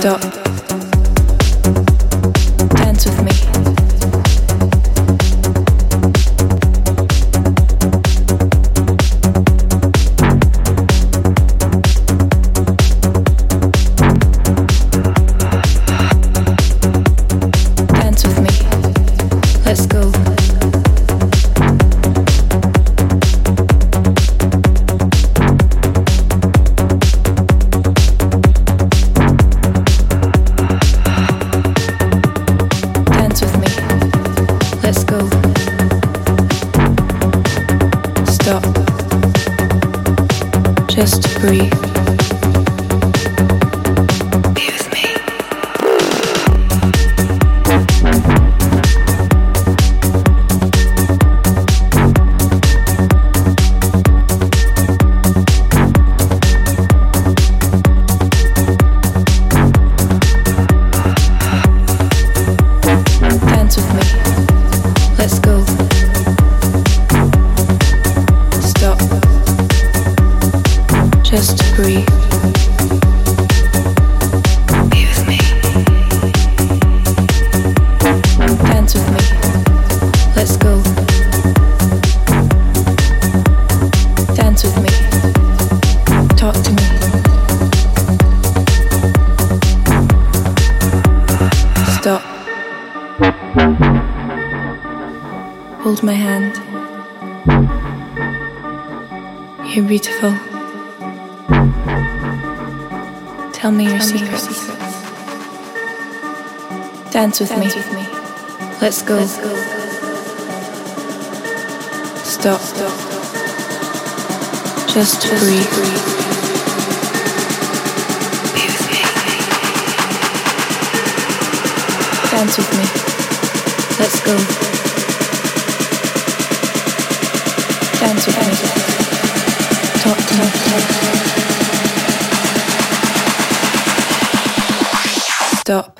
Stop. Dance with, Dance me. with me. Let's go. Let's go. Stop. Stop. Just, Just breathe. breathe. Dance with me. Let's go. Dance with Dance me. Talk to me. Stop.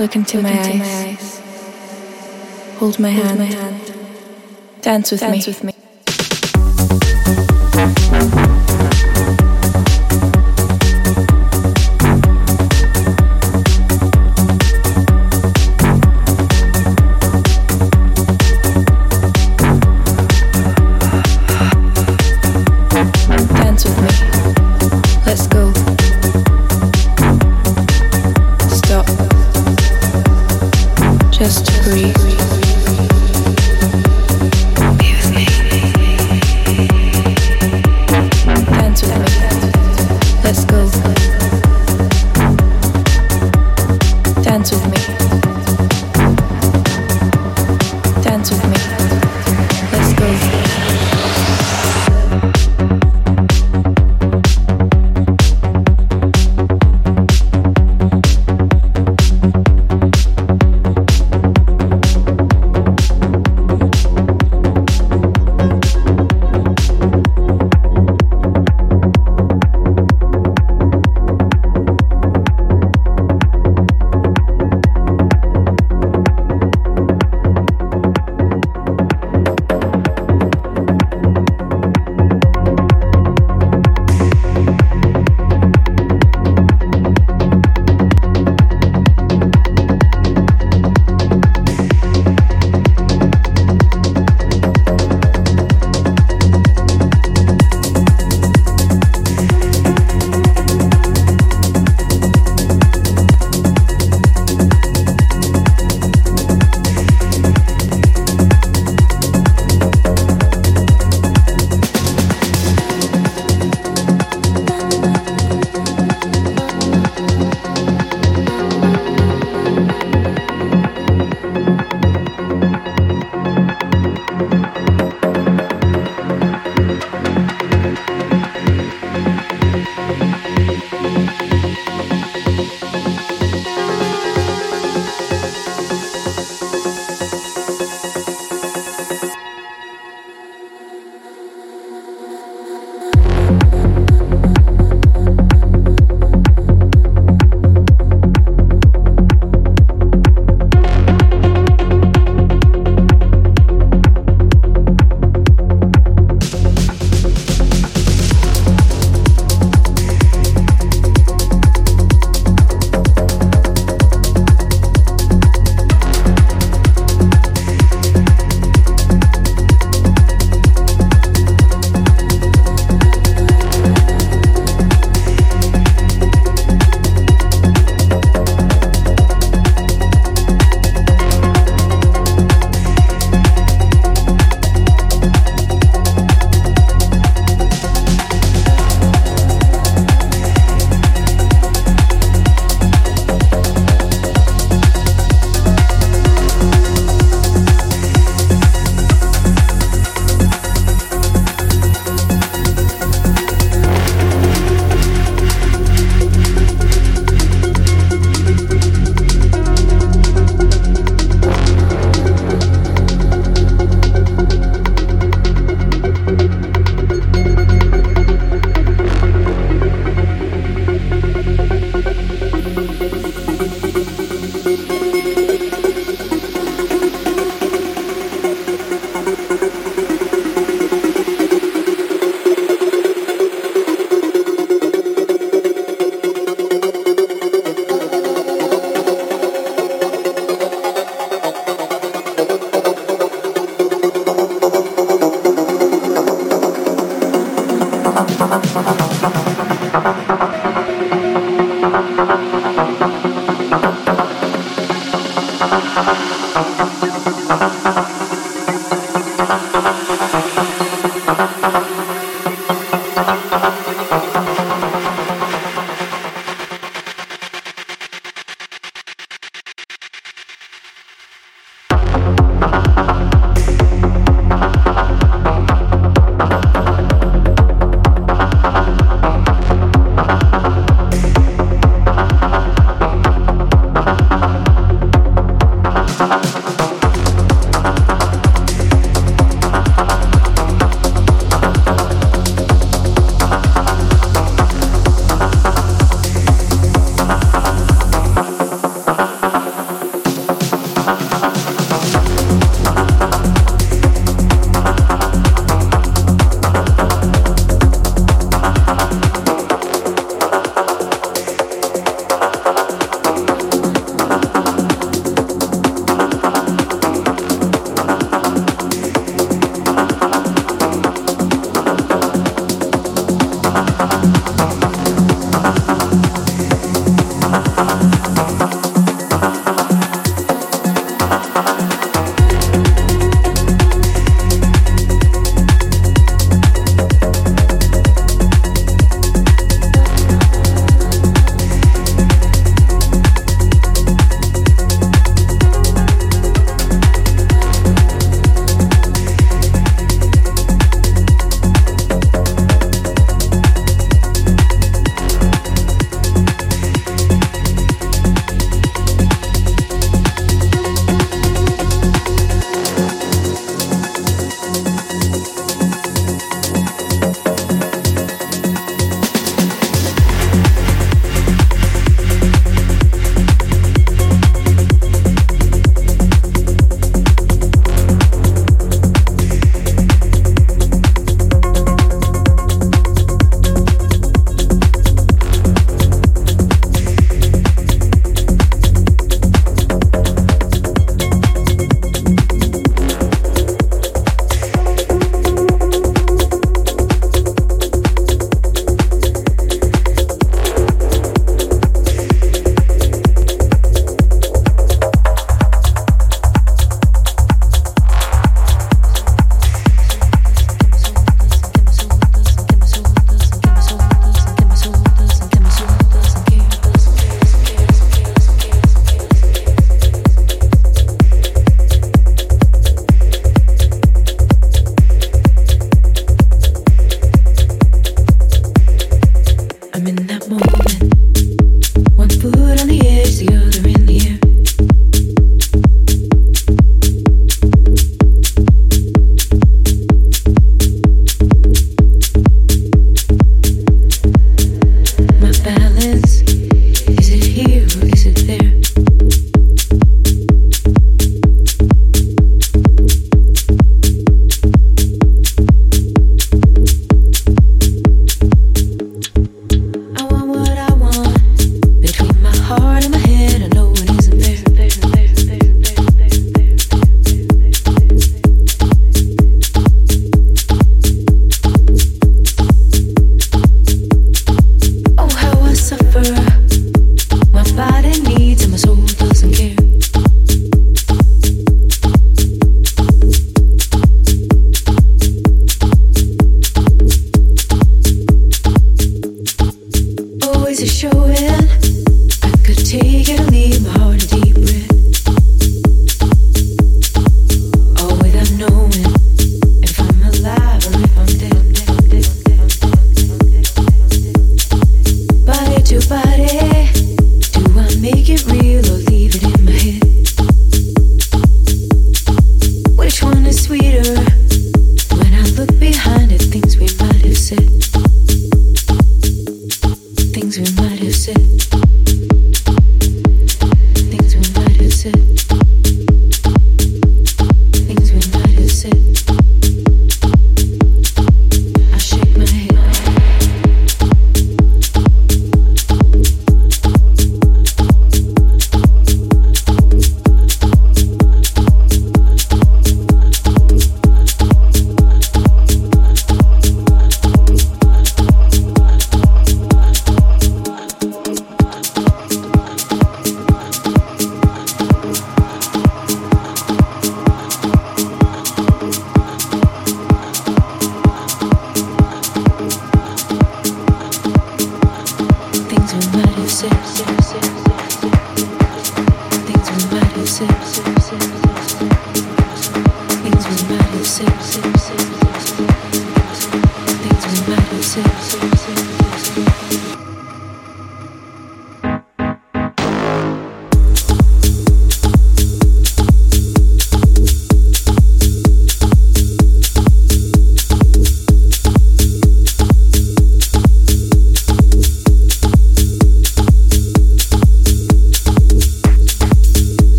Look into, Look my, into eyes. my, eyes. Hold my Hold hand. My hand. Dance with Dance me. With me.